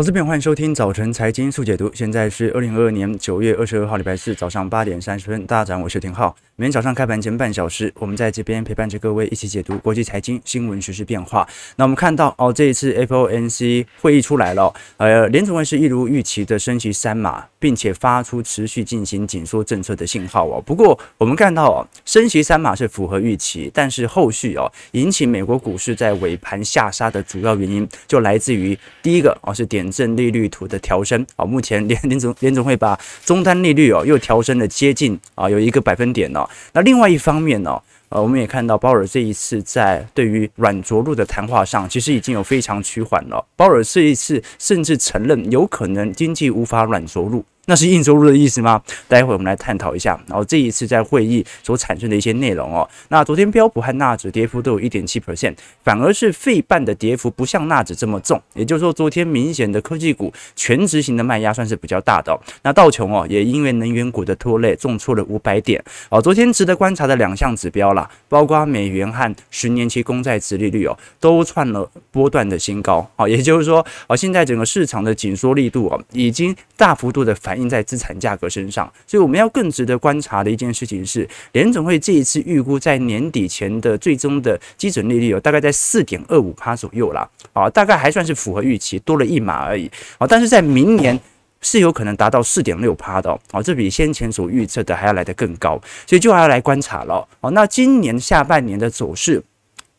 投资朋，欢迎收听早晨财经速解读。现在是二零二二年九月二十二号，礼拜四早上八点三十分。大家早上好，我是田浩。每天早上开盘前半小时，我们在这边陪伴着各位一起解读国际财经新闻、时事变化。那我们看到哦，这一次 FOMC 会议出来了，呃，联储会是一如预期的升息三码，并且发出持续进行紧缩政策的信号哦。不过我们看到哦，升息三码是符合预期，但是后续哦，引起美国股市在尾盘下杀的主要原因，就来自于第一个哦，是点。正利率图的调升啊，目前联联总联总会把终端利率哦又调升了接近啊有一个百分点哦。那另外一方面呢，呃，我们也看到鲍尔这一次在对于软着陆的谈话上，其实已经有非常趋缓了。鲍尔这一次甚至承认有可能经济无法软着陆。那是硬着陆的意思吗？待会我们来探讨一下。然后这一次在会议所产生的一些内容哦。那昨天标普和纳指跌幅都有一点七 percent，反而是费半的跌幅不像纳指这么重。也就是说，昨天明显的科技股全值型的卖压算是比较大的哦。那道琼哦也因为能源股的拖累重挫了五百点。哦，昨天值得观察的两项指标啦，包括美元和十年期公债殖利率哦，都创了波段的新高。哦，也就是说，哦现在整个市场的紧缩力度哦，已经大幅度的反。印在资产价格身上，所以我们要更值得观察的一件事情是，联总会这一次预估在年底前的最终的基准利率有大概在四点二五趴左右啦，啊，大概还算是符合预期，多了一码而已啊，但是在明年是有可能达到四点六趴的哦，这比先前所预测的还要来得更高，所以就还要来观察了哦。那今年下半年的走势。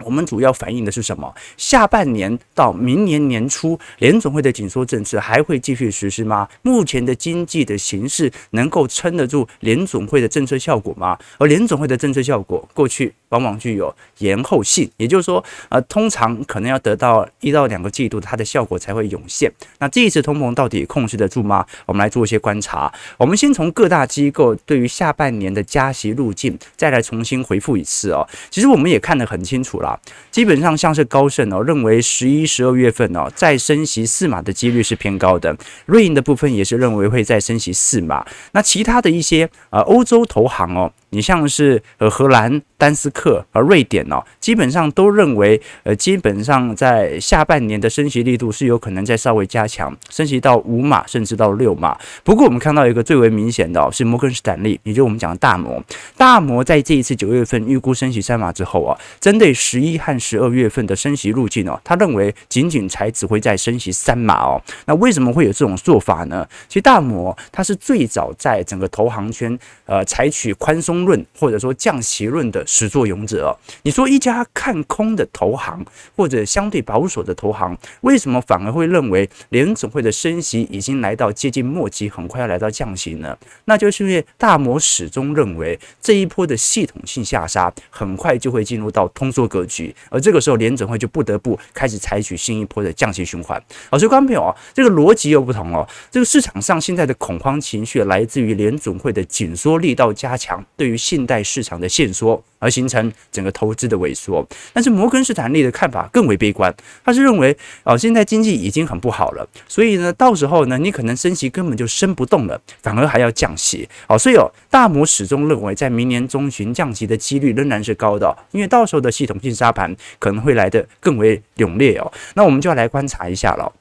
我们主要反映的是什么？下半年到明年年初，联总会的紧缩政策还会继续实施吗？目前的经济的形势能够撑得住联总会的政策效果吗？而联总会的政策效果，过去往往具有延后性，也就是说，呃，通常可能要得到一到两个季度，它的效果才会涌现。那这一次通膨到底控制得住吗？我们来做一些观察。我们先从各大机构对于下半年的加息路径，再来重新回复一次哦。其实我们也看得很清楚了。基本上像是高盛哦，认为十一、十二月份哦再升息四码的几率是偏高的。瑞银的部分也是认为会再升息四码。那其他的一些呃欧洲投行哦。你像是呃荷兰、丹斯克和瑞典哦，基本上都认为呃基本上在下半年的升息力度是有可能再稍微加强，升息到五码甚至到六码。不过我们看到一个最为明显的哦，是摩根士丹利，也就是我们讲的大摩。大摩在这一次九月份预估升息三码之后啊，针对十一和十二月份的升息路径哦，他认为仅仅才只会再升息三码哦。那为什么会有这种做法呢？其实大摩它是最早在整个投行圈呃采取宽松。论或者说降息论的始作俑者哦，你说一家看空的投行或者相对保守的投行，为什么反而会认为联总会的升息已经来到接近末期，很快要来到降息呢？那就是因为大摩始终认为这一波的系统性下杀很快就会进入到通缩格局，而这个时候联总会就不得不开始采取新一波的降息循环。好，所以观众朋友啊，这个逻辑又不同哦。这个市场上现在的恐慌情绪来自于联总会的紧缩力道加强，对于信贷市场的限缩，而形成整个投资的萎缩。但是摩根士丹利的看法更为悲观，他是认为哦，现在经济已经很不好了，所以呢，到时候呢，你可能升息根本就升不动了，反而还要降息。哦，所以哦，大摩始终认为在明年中旬降息的几率仍然是高的，因为到时候的系统性沙盘可能会来得更为勇烈哦。那我们就要来观察一下了。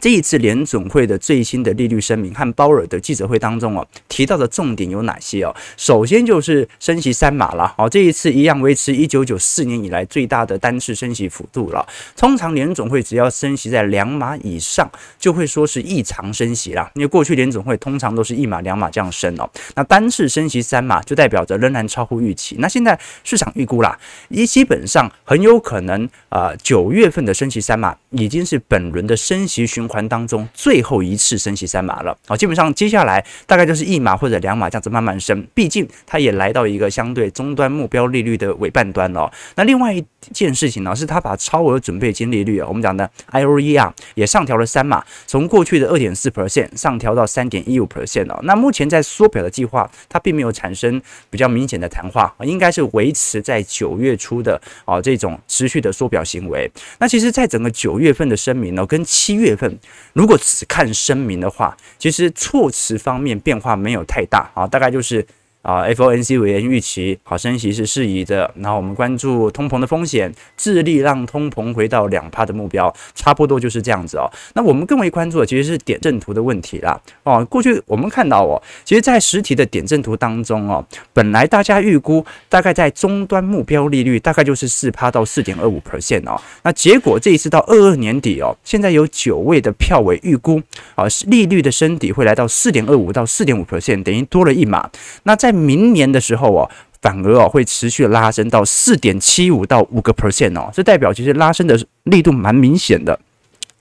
这一次联准会的最新的利率声明和鲍尔的记者会当中哦，提到的重点有哪些哦？首先就是升息三码了，哦，这一次一样维持一九九四年以来最大的单次升息幅度了。通常联准会只要升息在两码以上，就会说是异常升息啦。因为过去联准会通常都是一码两码这样升哦，那单次升息三码就代表着仍然超乎预期。那现在市场预估啦，也基本上很有可能啊，九月份的升息三码已经是本轮的升息循环当中最后一次升息三码了，好，基本上接下来大概就是一码或者两码这样子慢慢升，毕竟它也来到一个相对终端目标利率的尾半端了。那另外一件事情呢，是它把超额准备金利率啊，我们讲的 IOE 啊，也上调了三码，从过去的二点四 percent 上调到三点一五 percent 了。那目前在缩表的计划，它并没有产生比较明显的谈话，应该是维持在九月初的啊这种持续的缩表行为。那其实，在整个九月份的声明呢，跟七月份。如果只看声明的话，其实措辞方面变化没有太大啊，大概就是啊，FOMC 委员预期好升息是适宜的，然后我们关注通膨的风险，致力让通膨回到两趴的目标，差不多就是这样子哦。那我们更为关注的其实是点阵图的问题啦。哦，过去我们看到哦，其实在实体的点阵图当中哦，本来大家预估大概在终端目标利率大概就是四趴到四点二五 percent 哦，那结果这一次到二二年底哦，现在有九位的票委预估啊，利率的升底会来到四点二五到四点五 percent，等于多了一码。那在在明年的时候哦，反而哦会持续拉升到四点七五到五个 percent 哦，这代表其实拉升的力度蛮明显的。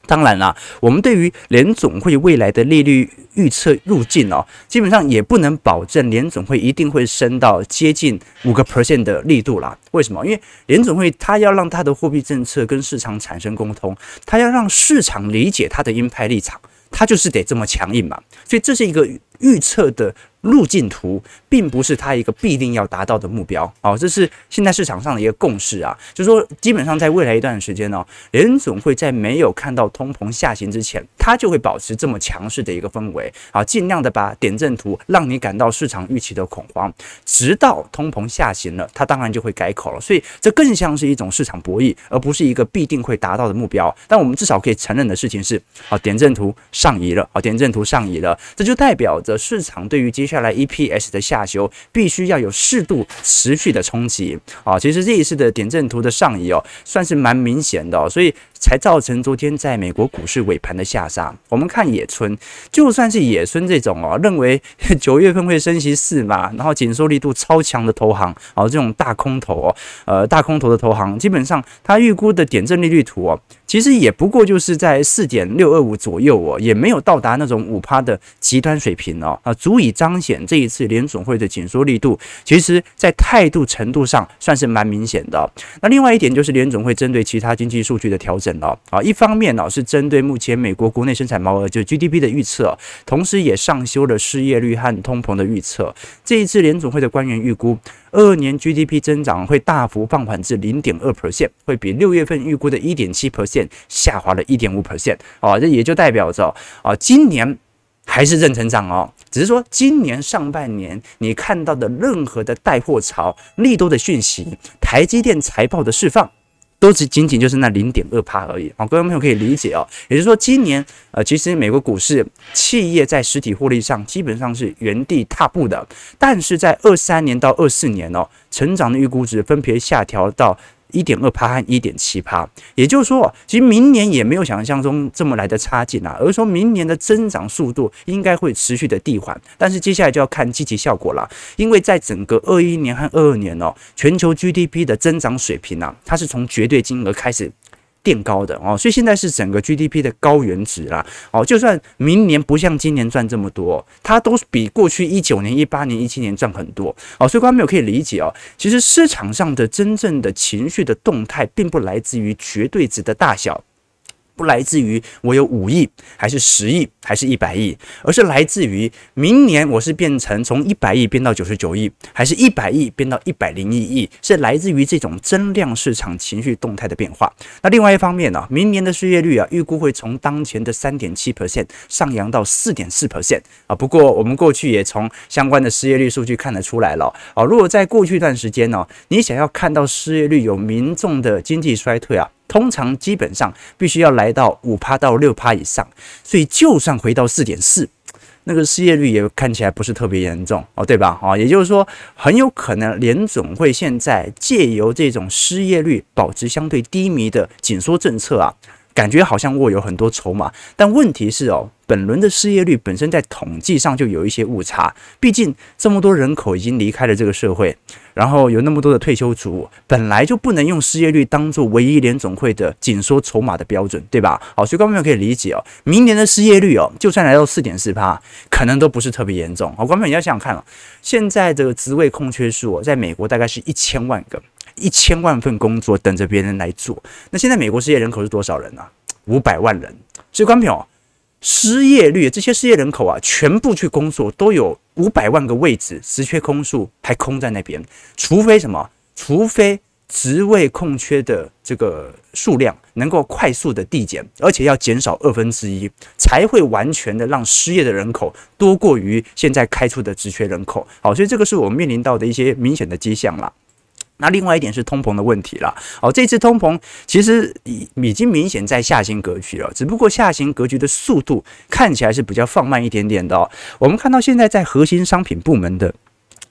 当然啦，我们对于联总会未来的利率预测路径哦，基本上也不能保证联总会一定会升到接近五个 percent 的力度啦。为什么？因为联总会它要让它的货币政策跟市场产生沟通，它要让市场理解它的鹰派立场，它就是得这么强硬嘛。所以这是一个预测的。路径图并不是它一个必定要达到的目标哦，这是现在市场上的一个共识啊，就是说基本上在未来一段时间呢，联总会在没有看到通膨下行之前，它就会保持这么强势的一个氛围啊，尽量的把点阵图让你感到市场预期的恐慌，直到通膨下行了，它当然就会改口了。所以这更像是一种市场博弈，而不是一个必定会达到的目标。但我们至少可以承认的事情是，啊，点阵图上移了，啊，点阵图上移了，这就代表则市场对于接下来。下来 EPS 的下修必须要有适度持续的冲击啊！其实这一次的点阵图的上移哦，算是蛮明显的哦，所以。才造成昨天在美国股市尾盘的下杀。我们看野村，就算是野村这种哦，认为 九月份会升息四嘛，然后紧缩力度超强的投行哦，这种大空头哦，呃，大空头的投行，基本上他预估的点阵利率图哦，其实也不过就是在四点六二五左右哦，也没有到达那种五趴的极端水平哦，啊，足以彰显这一次联总会的紧缩力度，其实在态度程度上算是蛮明显的。那另外一点就是联总会针对其他经济数据的调整。啊，一方面呢是针对目前美国国内生产毛额就 GDP 的预测，同时也上修了失业率和通膨的预测。这一次联总会的官员预估，二二年 GDP 增长会大幅放缓至零点二 percent，会比六月份预估的一点七 percent 下滑了一点五 percent。啊，这也就代表着啊，今年还是正成长哦，只是说今年上半年你看到的任何的带货潮、利多的讯息、台积电财报的释放。都只仅仅就是那零点二趴而已，好，各位朋友可以理解啊。也就是说，今年呃，其实美国股市企业在实体获利上基本上是原地踏步的，但是在二三年到二四年哦，成长的预估值分别下调到。一点二趴和一点七趴，也就是说，其实明年也没有想象中这么来的差劲啊，而是说明年的增长速度应该会持续的递缓，但是接下来就要看积极效果了，因为在整个二一年和二二年哦，全球 GDP 的增长水平啊，它是从绝对金额开始。变高的哦，所以现在是整个 GDP 的高原值啦哦，就算明年不像今年赚这么多，它都比过去一九年、一八年、一七年赚很多哦，所以观众朋友可以理解哦，其实市场上的真正的情绪的动态，并不来自于绝对值的大小。不来自于我有五亿还是十亿还是一百亿，而是来自于明年我是变成从一百亿变到九十九亿，还是一百亿变到一百零一亿，是来自于这种增量市场情绪动态的变化。那另外一方面呢，明年的失业率啊，预估会从当前的三点七 percent 上扬到四点四 percent 啊。不过我们过去也从相关的失业率数据看得出来了啊，如果在过去一段时间呢，你想要看到失业率有民众的经济衰退啊。通常基本上必须要来到五趴到六趴以上，所以就算回到四点四，那个失业率也看起来不是特别严重哦，对吧？哦，也就是说，很有可能联总会现在借由这种失业率保持相对低迷的紧缩政策啊，感觉好像握有很多筹码，但问题是哦。本轮的失业率本身在统计上就有一些误差，毕竟这么多人口已经离开了这个社会，然后有那么多的退休族，本来就不能用失业率当做唯一联总会的紧缩筹码的标准，对吧？好，所以观众朋友可以理解哦，明年的失业率哦，就算来到四点四趴，可能都不是特别严重。好，观众朋友你要想想看哦，现在这个职位空缺数哦，在美国大概是一千万个，一千万份工作等着别人来做。那现在美国失业人口是多少人呢？五百万人。所以观众朋友。失业率，这些失业人口啊，全部去工作，都有五百万个位置，职缺空数还空在那边。除非什么？除非职位空缺的这个数量能够快速的递减，而且要减少二分之一，才会完全的让失业的人口多过于现在开出的职缺人口。好，所以这个是我们面临到的一些明显的迹象啦。那另外一点是通膨的问题了。好，这次通膨其实已已经明显在下行格局了，只不过下行格局的速度看起来是比较放慢一点点的哦。我们看到现在在核心商品部门的。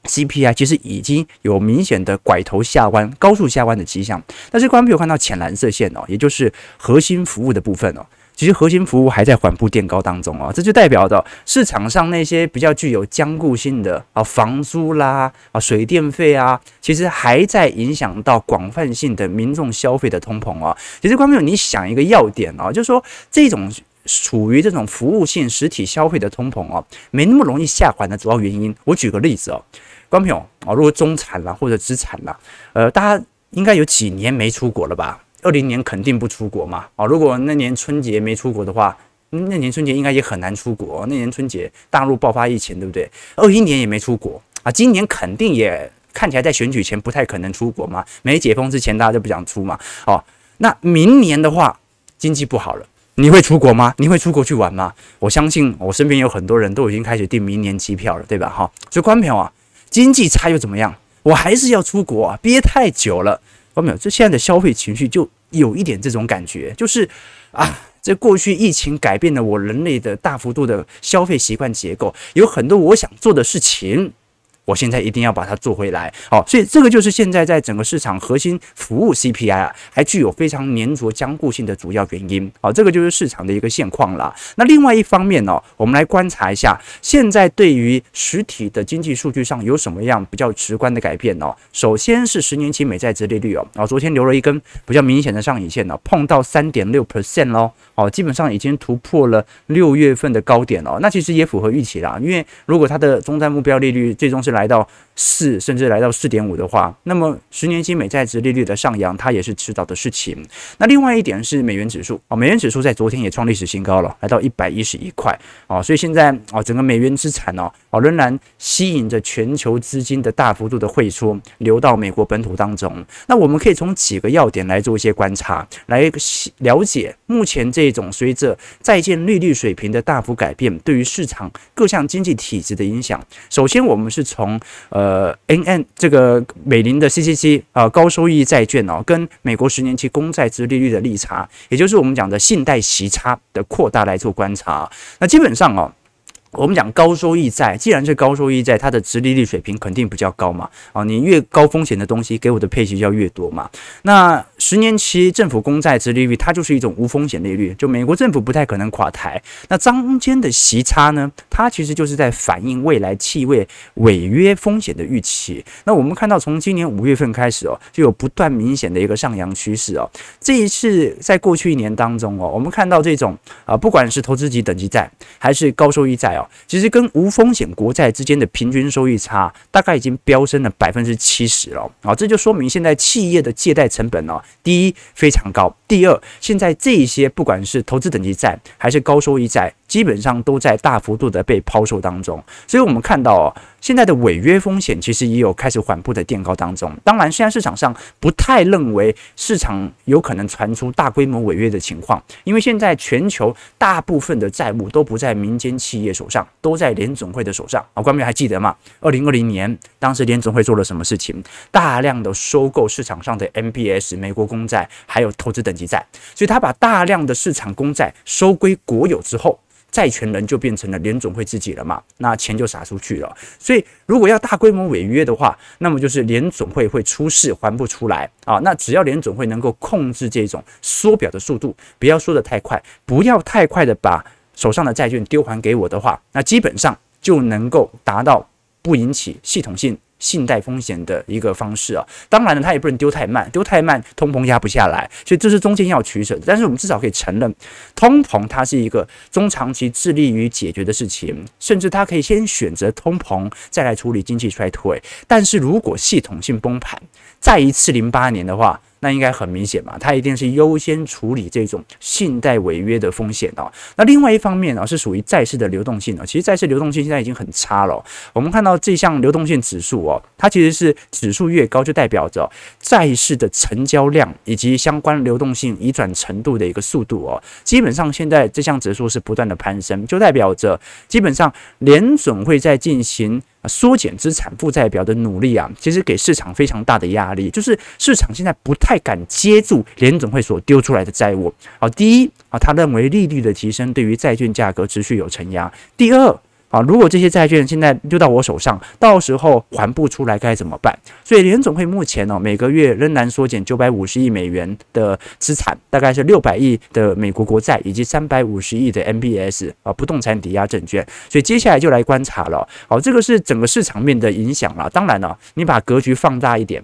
CPI 其实已经有明显的拐头下弯、高速下弯的迹象，但是观众朋友看到浅蓝色线哦，也就是核心服务的部分哦，其实核心服务还在缓步垫高当中哦，这就代表着市场上那些比较具有坚固性的啊房租啦啊水电费啊，其实还在影响到广泛性的民众消费的通膨哦。其实观众，你想一个要点哦，就是说这种处于这种服务性实体消费的通膨哦，没那么容易下缓的主要原因，我举个例子哦。观众朋友啊，如果中产啦或者资产啦，呃，大家应该有几年没出国了吧？二零年肯定不出国嘛。啊，如果那年春节没出国的话，那年春节应该也很难出国。那年春节大陆爆发疫情，对不对？二一年也没出国啊，今年肯定也看起来在选举前不太可能出国嘛。没解封之前，大家就不想出嘛。哦，那明年的话，经济不好了，你会出国吗？你会出国去玩吗？我相信我身边有很多人都已经开始订明年机票了，对吧？哈，所以观众朋友啊。经济差又怎么样？我还是要出国啊！憋太久了，有没有？这现在的消费情绪就有一点这种感觉，就是啊，这过去疫情改变了我人类的大幅度的消费习惯结构，有很多我想做的事情。我现在一定要把它做回来，好，所以这个就是现在在整个市场核心服务 CPI 啊，还具有非常粘着僵固性的主要原因，好，这个就是市场的一个现况了。那另外一方面呢，我们来观察一下，现在对于实体的经济数据上有什么样比较直观的改变呢？首先是十年期美债殖利率哦，啊，昨天留了一根比较明显的上影线呢，碰到三点六 percent 喽，哦，基本上已经突破了六月份的高点了，那其实也符合预期啦，因为如果它的终端目标利率最终是来到四，甚至来到四点五的话，那么十年期美债殖利率的上扬，它也是迟早的事情。那另外一点是美元指数啊，美元指数在昨天也创历史新高了，来到一百一十一块啊，所以现在啊，整个美元资产呢啊，仍然吸引着全球资金的大幅度的汇出，流到美国本土当中。那我们可以从几个要点来做一些观察，来了解目前这种随着债券利率水平的大幅改变，对于市场各项经济体制的影响。首先，我们是从呃呃，N N 这个美林的 C C C 啊，高收益债券哦，跟美国十年期公债值利率的利差，也就是我们讲的信贷息差的扩大来做观察。那基本上哦。我们讲高收益债，既然是高收益债，它的殖利率水平肯定比较高嘛。啊，你越高风险的东西，给我的配息就要越多嘛。那十年期政府公债殖利率，它就是一种无风险利率，就美国政府不太可能垮台。那中间的息差呢，它其实就是在反映未来气味违约风险的预期。那我们看到从今年五月份开始哦，就有不断明显的一个上扬趋势哦。这一次在过去一年当中哦，我们看到这种啊，不管是投资级等级债还是高收益债哦。其实跟无风险国债之间的平均收益差，大概已经飙升了百分之七十了啊！这就说明现在企业的借贷成本呢，第一非常高，第二，现在这些不管是投资等级债还是高收益债，基本上都在大幅度的被抛售当中。所以我们看到哦。现在的违约风险其实也有开始缓步的垫高当中。当然，现在市场上不太认为市场有可能传出大规模违约的情况，因为现在全球大部分的债务都不在民间企业手上，都在联总会的手上。啊，观众还记得吗？二零二零年当时联总会做了什么事情？大量的收购市场上的 MBS 美国公债，还有投资等级债，所以他把大量的市场公债收归国有之后。债权人就变成了联总会自己了嘛，那钱就撒出去了。所以如果要大规模违约的话，那么就是联总会会出事还不出来啊。那只要联总会能够控制这种缩表的速度，不要缩得太快，不要太快的把手上的债券丢还给我的话，那基本上就能够达到不引起系统性。信贷风险的一个方式啊，当然了，它也不能丢太慢，丢太慢，通膨压不下来，所以这是中间要取舍的。但是我们至少可以承认，通膨它是一个中长期致力于解决的事情，甚至它可以先选择通膨，再来处理经济衰退。但是如果系统性崩盘，再一次零八年的话，那应该很明显嘛，它一定是优先处理这种信贷违约的风险哦。那另外一方面呢，是属于债市的流动性哦。其实债市流动性现在已经很差了。我们看到这项流动性指数哦，它其实是指数越高，就代表着债市的成交量以及相关流动性移转程度的一个速度哦。基本上现在这项指数是不断的攀升，就代表着基本上联准会在进行。缩减资产负债表的努力啊，其实给市场非常大的压力，就是市场现在不太敢接住联总会所丢出来的债务。好，第一啊，他认为利率的提升对于债券价格持续有承压。第二。啊，如果这些债券现在丢到我手上，到时候还不出来该怎么办？所以联总会目前呢、哦，每个月仍然缩减九百五十亿美元的资产，大概是六百亿的美国国债以及三百五十亿的 MBS 啊不动产抵押证券。所以接下来就来观察了。好，这个是整个市场面的影响了。当然了，你把格局放大一点。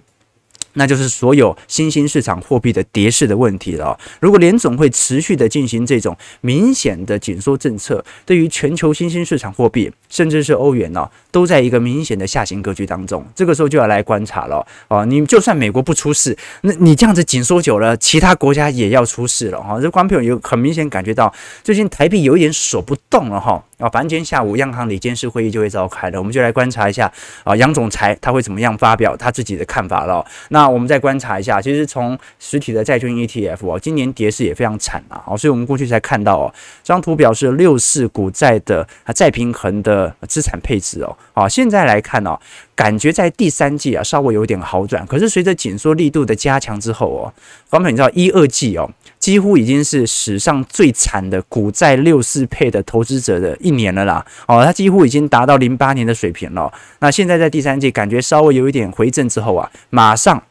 那就是所有新兴市场货币的跌势的问题了。如果联总会持续的进行这种明显的紧缩政策，对于全球新兴市场货币，甚至是欧元呢，都在一个明显的下行格局当中。这个时候就要来观察了啊！你就算美国不出事，那你这样子紧缩久了，其他国家也要出事了哈。这观众有很明显感觉到，最近台币有一点锁不动了哈。啊，反正今天下午央行里监事会议就会召开了，我们就来观察一下啊，杨总裁他会怎么样发表他自己的看法了。那那我们再观察一下，其实从实体的债券 ETF 哦，今年跌势也非常惨啊，哦，所以我们过去才看到哦，这张图表示六四股债的啊债平衡的资产配置哦，好，现在来看哦，感觉在第三季啊稍微有点好转，可是随着紧缩力度的加强之后哦，方朋友你知道一二季哦。几乎已经是史上最惨的股债六四配的投资者的一年了啦，哦，它几乎已经达到零八年的水平了。那现在在第三季感觉稍微有一点回正之后啊，马上。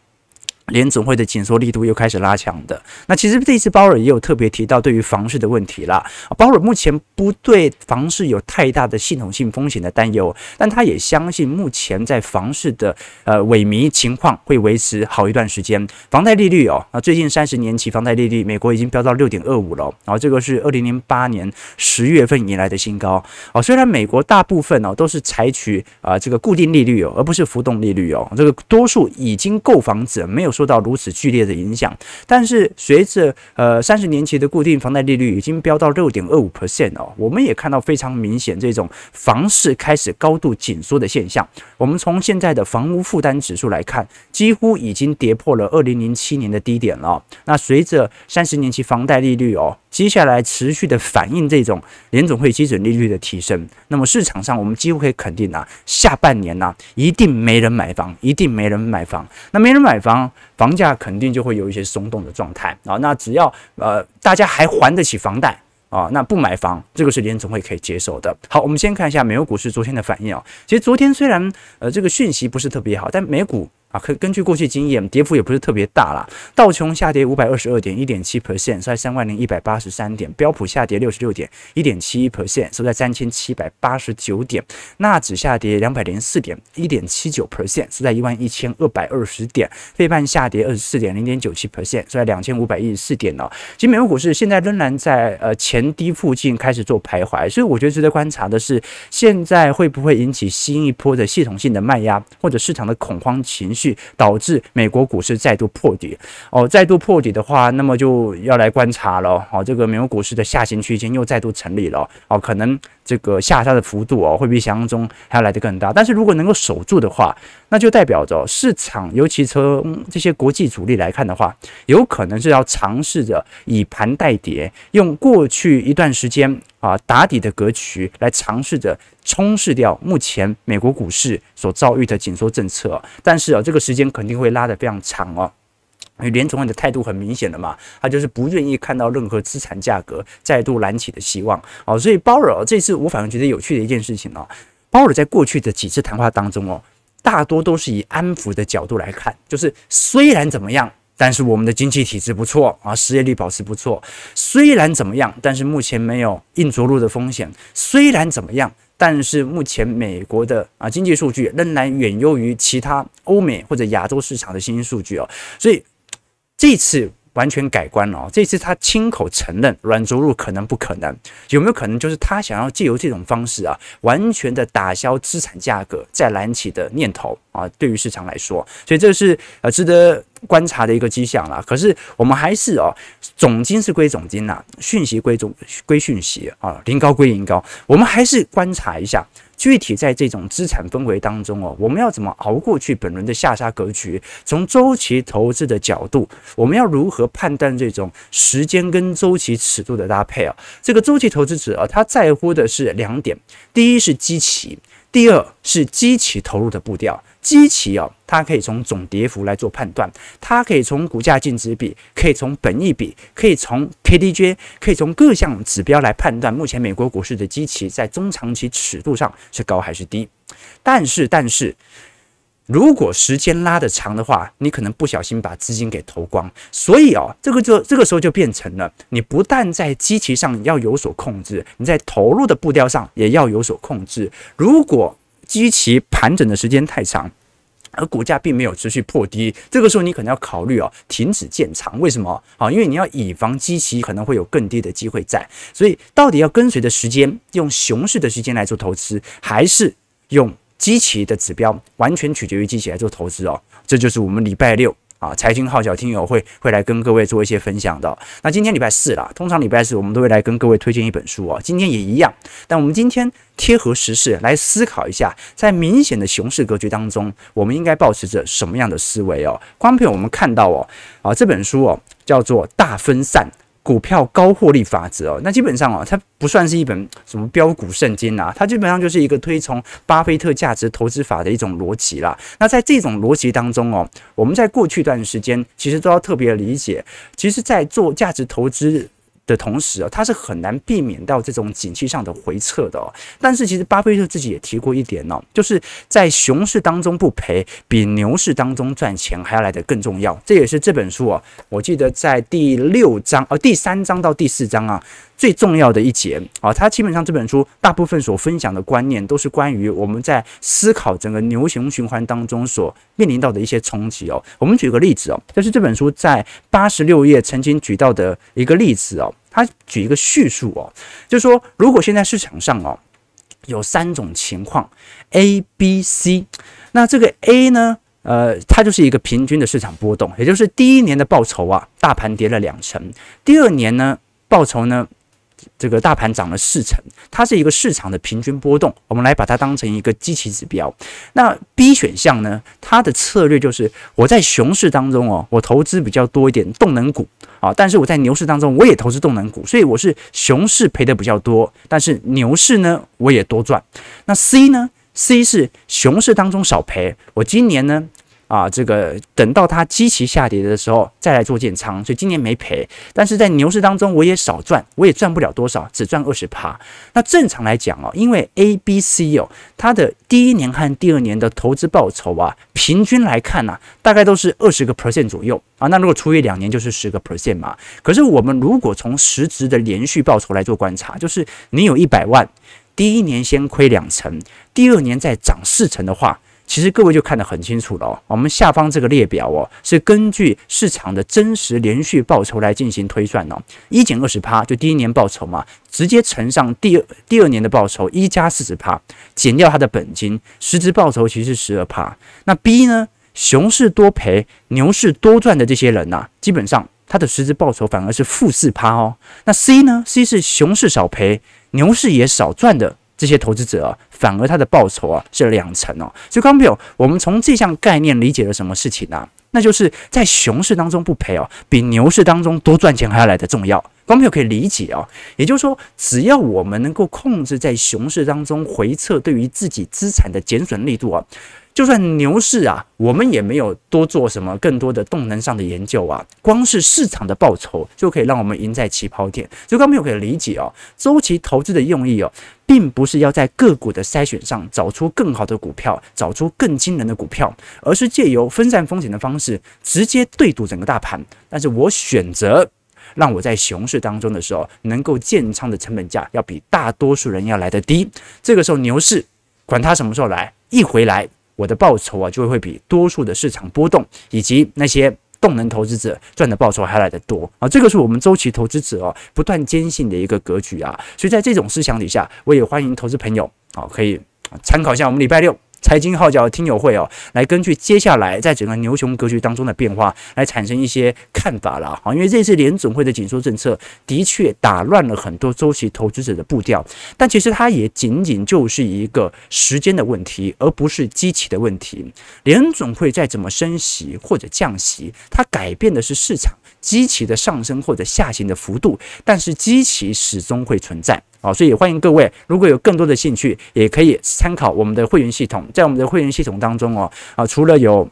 联总会的紧缩力度又开始拉强的。那其实这一次鲍尔也有特别提到对于房市的问题啦。鲍尔目前不对房市有太大的系统性风险的担忧，但他也相信目前在房市的呃萎靡情况会维持好一段时间。房贷利率哦，啊最近三十年期房贷利率美国已经飙到六点二五了，然后这个是二零零八年十月份以来的新高。哦，虽然美国大部分哦都是采取啊这个固定利率哦，而不是浮动利率哦，这个多数已经购房者没有说。受到如此剧烈的影响，但是随着呃三十年期的固定房贷利率已经飙到六点二五 percent 哦，我们也看到非常明显这种房市开始高度紧缩的现象。我们从现在的房屋负担指数来看，几乎已经跌破了二零零七年的低点了。那随着三十年期房贷利率哦。接下来持续的反映这种联总会基准利率的提升，那么市场上我们几乎可以肯定啊，下半年呢、一定没人买房，一定没人买房。那没人买房，房价肯定就会有一些松动的状态啊。那只要呃大家还还得起房贷啊，那不买房，这个是联总会可以接受的。好，我们先看一下美国股市昨天的反应啊。其实昨天虽然呃这个讯息不是特别好，但美股。啊，可根据过去经验，跌幅也不是特别大啦。道琼下跌五百二十二点，一点七 percent，收在三万零一百八十三点；标普下跌六十六点，一点七一 percent，收在三千七百八十九点；纳指下跌两百零四点，一点七九 percent，收在一万一千二百二十点；费半下跌二十四点，零点九七 percent，收在两千五百一十四点哦。其实美国股市现在仍然在呃前低附近开始做徘徊，所以我觉得值得观察的是，现在会不会引起新一波的系统性的卖压，或者市场的恐慌情绪？导致美国股市再度破底哦，再度破底的话，那么就要来观察了哦。这个美国股市的下行区间又再度成立了哦，可能这个下杀的幅度哦，会比想象中还要来得更大。但是如果能够守住的话，那就代表着市场，尤其从这些国际主力来看的话，有可能是要尝试着以盘代跌，用过去一段时间啊打底的格局来尝试着。冲释掉目前美国股市所遭遇的紧缩政策，但是啊，这个时间肯定会拉得非常长哦。因为联总会的态度很明显的嘛，他就是不愿意看到任何资产价格再度燃起的希望哦。所以鲍尔这次我反而觉得有趣的一件事情哦，鲍尔在过去的几次谈话当中哦，大多都是以安抚的角度来看，就是虽然怎么样。但是我们的经济体质不错啊，失业率保持不错。虽然怎么样，但是目前没有硬着陆的风险。虽然怎么样，但是目前美国的啊经济数据仍然远优于其他欧美或者亚洲市场的新兴数据哦。所以这次完全改观了哦。这次他亲口承认软着陆可能不可能，有没有可能就是他想要借由这种方式啊，完全的打消资产价格再燃起的念头啊？对于市场来说，所以这是呃值得。观察的一个迹象啦。可是我们还是哦，总金是归总金呐，讯息归总归讯息啊，临高归临高，我们还是观察一下。具体在这种资产氛围当中哦，我们要怎么熬过去本轮的下杀格局？从周期投资的角度，我们要如何判断这种时间跟周期尺度的搭配啊？这个周期投资者啊，他在乎的是两点：第一是基期，第二是基期投入的步调。基期哦，它可以从总跌幅来做判断，它可以从股价净值比，可以从本益比，可以从 KDJ，可以从各项指标来判断目前美国股市的基期在中长期尺度上是高还是低。但是，但是如果时间拉得长的话，你可能不小心把资金给投光。所以哦，这个就这个时候就变成了，你不但在基期上要有所控制，你在投入的步调上也要有所控制。如果基期盘整的时间太长，而股价并没有持续破低，这个时候你可能要考虑哦，停止建仓。为什么啊？因为你要以防基期可能会有更低的机会在。所以，到底要跟随着时间，用熊市的时间来做投资，还是用机器的指标？完全取决于机器来做投资哦。这就是我们礼拜六。啊，财经号角听友会会来跟各位做一些分享的。那今天礼拜四了，通常礼拜四我们都会来跟各位推荐一本书哦。今天也一样，但我们今天贴合时事来思考一下，在明显的熊市格局当中，我们应该抱持着什么样的思维哦？光凭，我们看到哦，啊，这本书哦叫做《大分散》。股票高获利法则哦，那基本上哦，它不算是一本什么标股圣经啊，它基本上就是一个推崇巴菲特价值投资法的一种逻辑啦。那在这种逻辑当中哦，我们在过去一段时间其实都要特别理解，其实，在做价值投资。的同时啊，它是很难避免到这种景气上的回撤的哦。但是其实巴菲特自己也提过一点呢，就是在熊市当中不赔，比牛市当中赚钱还要来得更重要。这也是这本书啊，我记得在第六章呃第三章到第四章啊。最重要的一节啊，它基本上这本书大部分所分享的观念都是关于我们在思考整个牛熊循环当中所面临到的一些冲击哦。我们举个例子哦，就是这本书在八十六页曾经举到的一个例子哦，它举一个叙述哦，就说如果现在市场上哦有三种情况 A、B、C，那这个 A 呢，呃，它就是一个平均的市场波动，也就是第一年的报酬啊，大盘跌了两成，第二年呢，报酬呢。这个大盘涨了四成，它是一个市场的平均波动，我们来把它当成一个基期指标。那 B 选项呢？它的策略就是我在熊市当中哦，我投资比较多一点动能股啊，但是我在牛市当中我也投资动能股，所以我是熊市赔的比较多，但是牛市呢我也多赚。那 C 呢？C 是熊市当中少赔，我今年呢？啊，这个等到它基期下跌的时候再来做建仓，所以今年没赔。但是在牛市当中，我也少赚，我也赚不了多少，只赚二十趴。那正常来讲哦，因为 A、B、C 哦，它的第一年和第二年的投资报酬啊，平均来看呢、啊，大概都是二十个 percent 左右啊。那如果除以两年，就是十个 percent 嘛。可是我们如果从实质的连续报酬来做观察，就是你有一百万，第一年先亏两成，第二年再涨四成的话。其实各位就看得很清楚了哦，我们下方这个列表哦，是根据市场的真实连续报酬来进行推算哦，一减二十趴，就第一年报酬嘛，直接乘上第二第二年的报酬一加四十趴，减掉它的本金，实质报酬其实是十二趴。那 B 呢，熊市多赔，牛市多赚的这些人呐，基本上它的实质报酬反而是负四趴哦。那 C 呢，C 是熊市少赔，牛市也少赚的。这些投资者啊，反而他的报酬啊是两成哦，所以观众朋友，我们从这项概念理解了什么事情呢？那就是在熊市当中不赔哦，比牛市当中多赚钱还要来得重要。观众朋友可以理解哦，也就是说，只要我们能够控制在熊市当中回撤对于自己资产的减损力度啊。就算牛市啊，我们也没有多做什么更多的动能上的研究啊，光是市场的报酬就可以让我们赢在起跑点。所以刚刚没有可以理解哦，周期投资的用意哦，并不是要在个股的筛选上找出更好的股票，找出更惊人的股票，而是借由分散风险的方式，直接对赌整个大盘。但是我选择让我在熊市当中的时候，能够建仓的成本价要比大多数人要来得低。这个时候牛市，管它什么时候来，一回来。我的报酬啊，就会比多数的市场波动以及那些动能投资者赚的报酬还来得多啊！这个是我们周期投资者哦不断坚信的一个格局啊！所以在这种思想底下，我也欢迎投资朋友啊可以参考一下我们礼拜六财经号角听友会哦，来根据接下来在整个牛熊格局当中的变化来产生一些看法了啊。因为这次联总会的紧缩政策的确打乱了很多周期投资者的步调，但其实它也仅仅就是一个时间的问题，而不是基期的问题。联总会再怎么升息或者降息，它改变的是市场基期的上升或者下行的幅度，但是基期始终会存在。啊，所以欢迎各位，如果有更多的兴趣，也可以参考我们的会员系统。在我们的会员系统当中哦，啊，除了有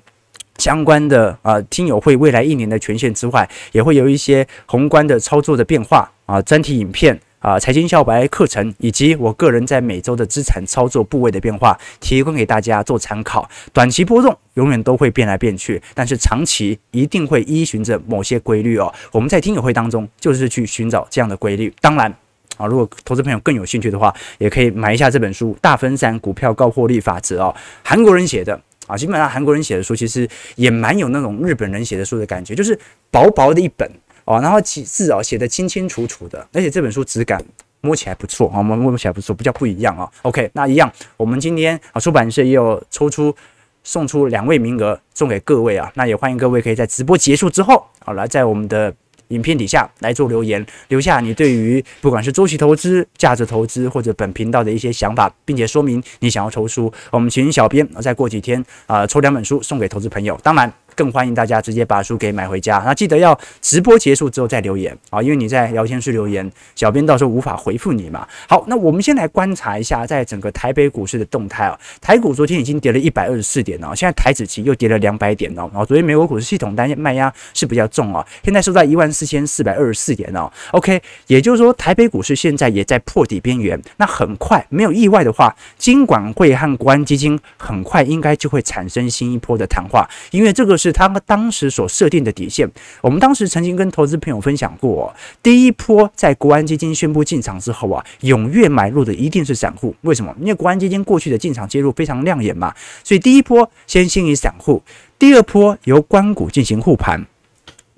相关的啊听友会未来一年的权限之外，也会有一些宏观的操作的变化啊，专题影片啊，财经小白课程，以及我个人在每周的资产操作部位的变化，提供给大家做参考。短期波动永远都会变来变去，但是长期一定会依循着某些规律哦。我们在听友会当中就是去寻找这样的规律，当然。啊，如果投资朋友更有兴趣的话，也可以买一下这本书《大分散股票高获利法则》哦，韩国人写的啊，基本上韩国人写的书其实也蛮有那种日本人写的书的感觉，就是薄薄的一本哦，然后字哦写得清清楚楚的，而且这本书质感摸起来不错啊，摸摸起来不错，比较不一样啊。OK，那一样，我们今天啊出版社也有抽出送出两位名额送给各位啊，那也欢迎各位可以在直播结束之后好来在我们的。影片底下来做留言，留下你对于不管是周期投资、价值投资或者本频道的一些想法，并且说明你想要抽书，我们请小编再过几天啊、抽两本书送给投资朋友。当然。更欢迎大家直接把书给买回家，那记得要直播结束之后再留言啊，因为你在聊天室留言，小编到时候无法回复你嘛。好，那我们先来观察一下，在整个台北股市的动态啊，台股昨天已经跌了一百二十四点了，现在台指期又跌了两百点了，然后昨天美国股市系统单卖压是比较重啊，现在收在一万四千四百二十四点哦。OK，也就是说台北股市现在也在破底边缘，那很快没有意外的话，金管会和国安基金很快应该就会产生新一波的谈话，因为这个是。他们当时所设定的底线，我们当时曾经跟投资朋友分享过，第一波在国安基金宣布进场之后啊，踊跃买入的一定是散户。为什么？因为国安基金过去的进场介入非常亮眼嘛，所以第一波先吸引散户，第二波由关谷进行护盘。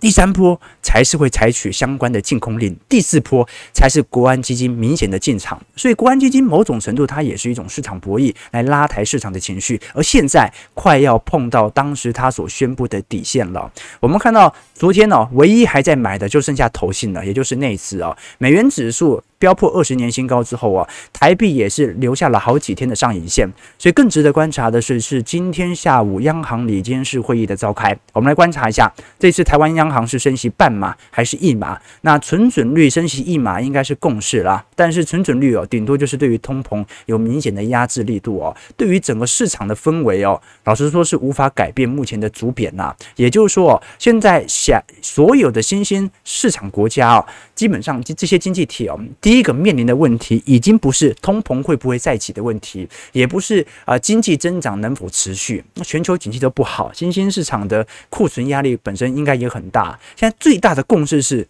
第三波才是会采取相关的禁空令，第四波才是国安基金明显的进场，所以国安基金某种程度它也是一种市场博弈，来拉抬市场的情绪，而现在快要碰到当时它所宣布的底线了。我们看到昨天呢，唯一还在买的就剩下投信了，也就是那一次啊，美元指数。飙破二十年新高之后啊，台币也是留下了好几天的上影线，所以更值得观察的是，是今天下午央行里监事会议的召开。我们来观察一下，这次台湾央行是升息半码还是一码？那存准率升息一码应该是共识啦，但是存准率哦，顶多就是对于通膨有明显的压制力度哦，对于整个市场的氛围哦，老实说是无法改变目前的主贬呐。也就是说，现在想所有的新兴市场国家哦，基本上这些经济体哦，第第一个面临的问题已经不是通膨会不会再起的问题，也不是啊经济增长能否持续，那全球经济都不好，新兴市场的库存压力本身应该也很大。现在最大的共识是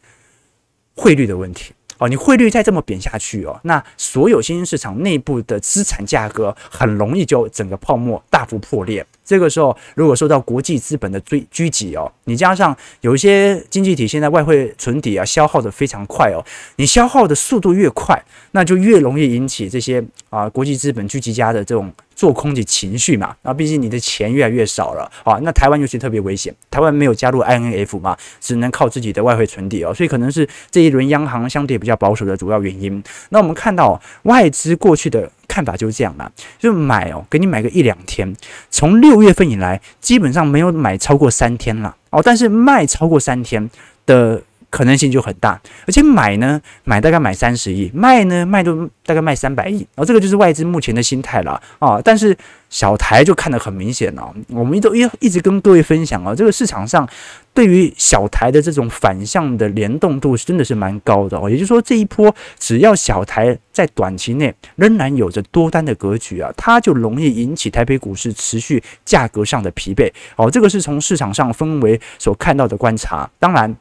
汇率的问题哦，你汇率再这么贬下去哦，那所有新兴市场内部的资产价格很容易就整个泡沫大幅破裂。这个时候，如果受到国际资本的追狙击哦，你加上有一些经济体现在外汇存底啊消耗的非常快哦，你消耗的速度越快，那就越容易引起这些啊国际资本狙击家的这种做空的情绪嘛。啊，毕竟你的钱越来越少了啊，那台湾尤其特别危险，台湾没有加入 INF 嘛，只能靠自己的外汇存底哦，所以可能是这一轮央行相对比较保守的主要原因。那我们看到外资过去的。看法就是这样啦，就买哦，给你买个一两天。从六月份以来，基本上没有买超过三天了哦，但是卖超过三天的可能性就很大。而且买呢，买大概买三十亿，卖呢，卖都大概卖三百亿。哦，这个就是外资目前的心态了啊。但是小台就看得很明显了，我们都一一直跟各位分享啊，这个市场上。对于小台的这种反向的联动度，真的是蛮高的哦。也就是说，这一波只要小台在短期内仍然有着多单的格局啊，它就容易引起台北股市持续价格上的疲惫哦。这个是从市场上氛围所看到的观察。当然，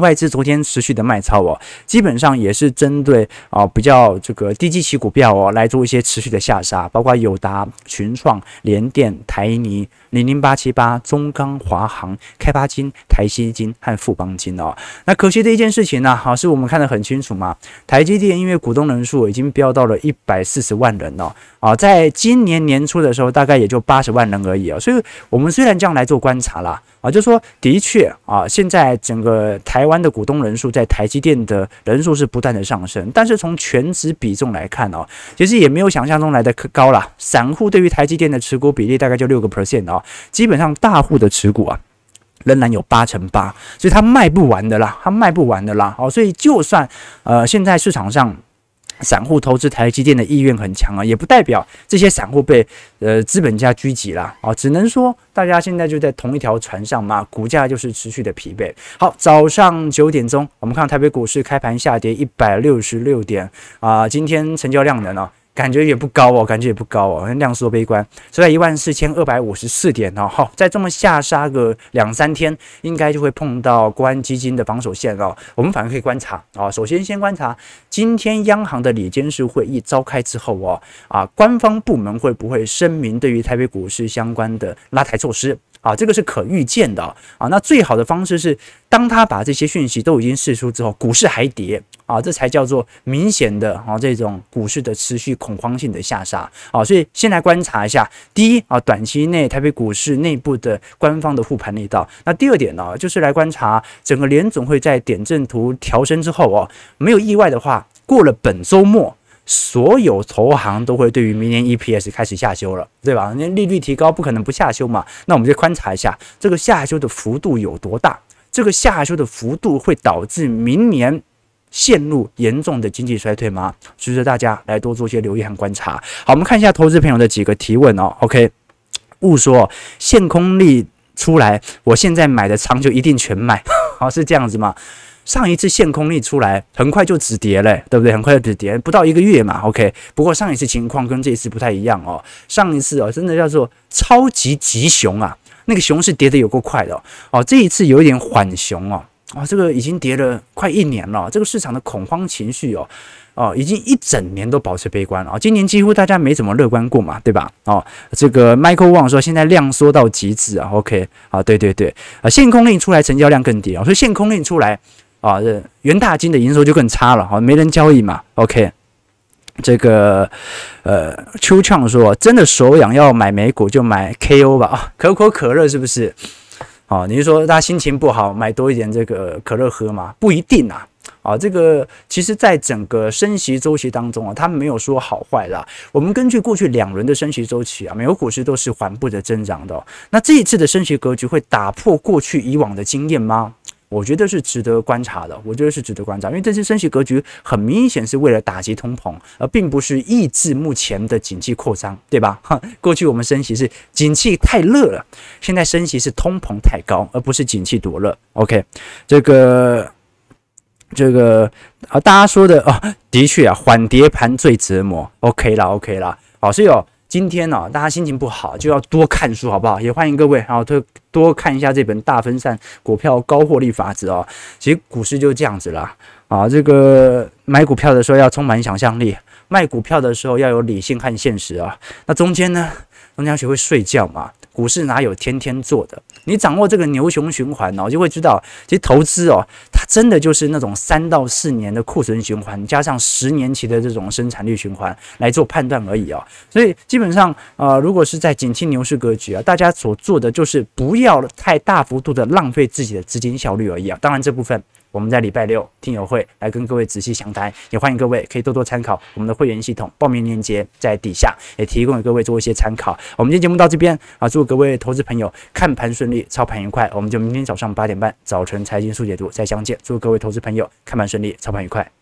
外资昨天持续的卖超哦，基本上也是针对啊比较这个低基期股票哦来做一些持续的下杀，包括友达、群创、联电、台泥。零零八七八、中钢、华航、开发金、台积金和富邦金哦。那可惜的一件事情呢，好，是我们看得很清楚嘛。台积电因为股东人数已经飙到了一百四十万人了啊，在今年年初的时候，大概也就八十万人而已啊。所以，我们虽然这样来做观察啦，啊，就说的确啊，现在整个台湾的股东人数在台积电的人数是不断的上升，但是从全值比重来看哦，其实也没有想象中来的可高啦。散户对于台积电的持股比例大概就六个 percent 哦基本上大户的持股啊。仍然有八成八，所以它卖不完的啦，它卖不完的啦。哦，所以就算呃现在市场上散户投资台积电的意愿很强啊，也不代表这些散户被呃资本家狙击啦。哦，只能说大家现在就在同一条船上嘛，股价就是持续的疲惫。好，早上九点钟，我们看台北股市开盘下跌一百六十六点啊，今天成交量呢？感觉也不高哦，感觉也不高哦，量缩悲观，所以在一万四千二百五十四点哦，好，再这么下杀个两三天，应该就会碰到国安基金的防守线哦。我们反而可以观察啊，首先先观察今天央行的理监事会议召开之后哦，啊，官方部门会不会声明对于台北股市相关的拉抬措施？啊，这个是可预见的啊。那最好的方式是，当他把这些讯息都已经释出之后，股市还跌啊，这才叫做明显的啊这种股市的持续恐慌性的下杀啊。所以先来观察一下，第一啊，短期内台北股市内部的官方的护盘力道。那第二点呢，就是来观察整个联总会在点阵图调升之后哦，没有意外的话，过了本周末。所有投行都会对于明年 EPS 开始下修了，对吧？那利率提高不可能不下修嘛。那我们就观察一下这个下修的幅度有多大，这个下修的幅度会导致明年陷入严重的经济衰退吗？随着大家来多做些留意和观察。好，我们看一下投资朋友的几个提问哦。OK，误说现空力出来，我现在买的仓就一定全卖，好，是这样子吗？上一次限空令出来，很快就止跌嘞，对不对？很快就止跌，不到一个月嘛。OK，不过上一次情况跟这一次不太一样哦。上一次哦，真的叫做超级急熊啊，那个熊是跌得有够快的哦。哦，这一次有一点缓熊哦。哦，这个已经跌了快一年了，这个市场的恐慌情绪哦，哦，已经一整年都保持悲观了。哦，今年几乎大家没怎么乐观过嘛，对吧？哦，这个 Michael Wang 说现在量缩到极致啊。OK，啊，对对对，啊，限空令出来，成交量更低啊，所以限空令出来。啊，这元大金的营收就更差了，哈，没人交易嘛。OK，这个呃，秋畅说，真的手痒要买美股就买 KO 吧，啊，可口可乐是不是？啊，你是说大家心情不好买多一点这个可乐喝吗？不一定啊。啊，这个其实在整个升息周期当中啊，它没有说好坏啦。我们根据过去两轮的升息周期啊，美国股市都是缓步的增长的哦。那这一次的升息格局会打破过去以往的经验吗？我觉得是值得观察的，我觉得是值得观察，因为这次升息格局很明显是为了打击通膨，而并不是抑制目前的景气扩张，对吧？哈 过去我们升息是景气太热了，现在升息是通膨太高，而不是景气多热。OK，这个这个啊，大家说的啊，的确啊，缓跌盘最折磨。OK 啦，OK 啦，好，所以哦。今天呢、大家心情不好，就要多看书，好不好？也欢迎各位，然后多多看一下这本《大分散股票高获利法则》哦。其实股市就是这样子啦，啊，这个买股票的时候要充满想象力，卖股票的时候要有理性和现实啊。那中间呢，中间要学会睡觉嘛。股市哪有天天做的？你掌握这个牛熊循环哦，就会知道，其实投资哦，它真的就是那种三到四年的库存循环，加上十年期的这种生产率循环来做判断而已哦。所以基本上，呃，如果是在景气牛市格局啊，大家所做的就是不要太大幅度的浪费自己的资金效率而已啊。当然这部分。我们在礼拜六听友会来跟各位仔细详谈，也欢迎各位可以多多参考我们的会员系统，报名链接在底下，也提供给各位做一些参考。我们今天节目到这边啊，祝各位投资朋友看盘顺利，操盘愉快。我们就明天早上八点半早晨财经速解读再相见，祝各位投资朋友看盘顺利，操盘愉快。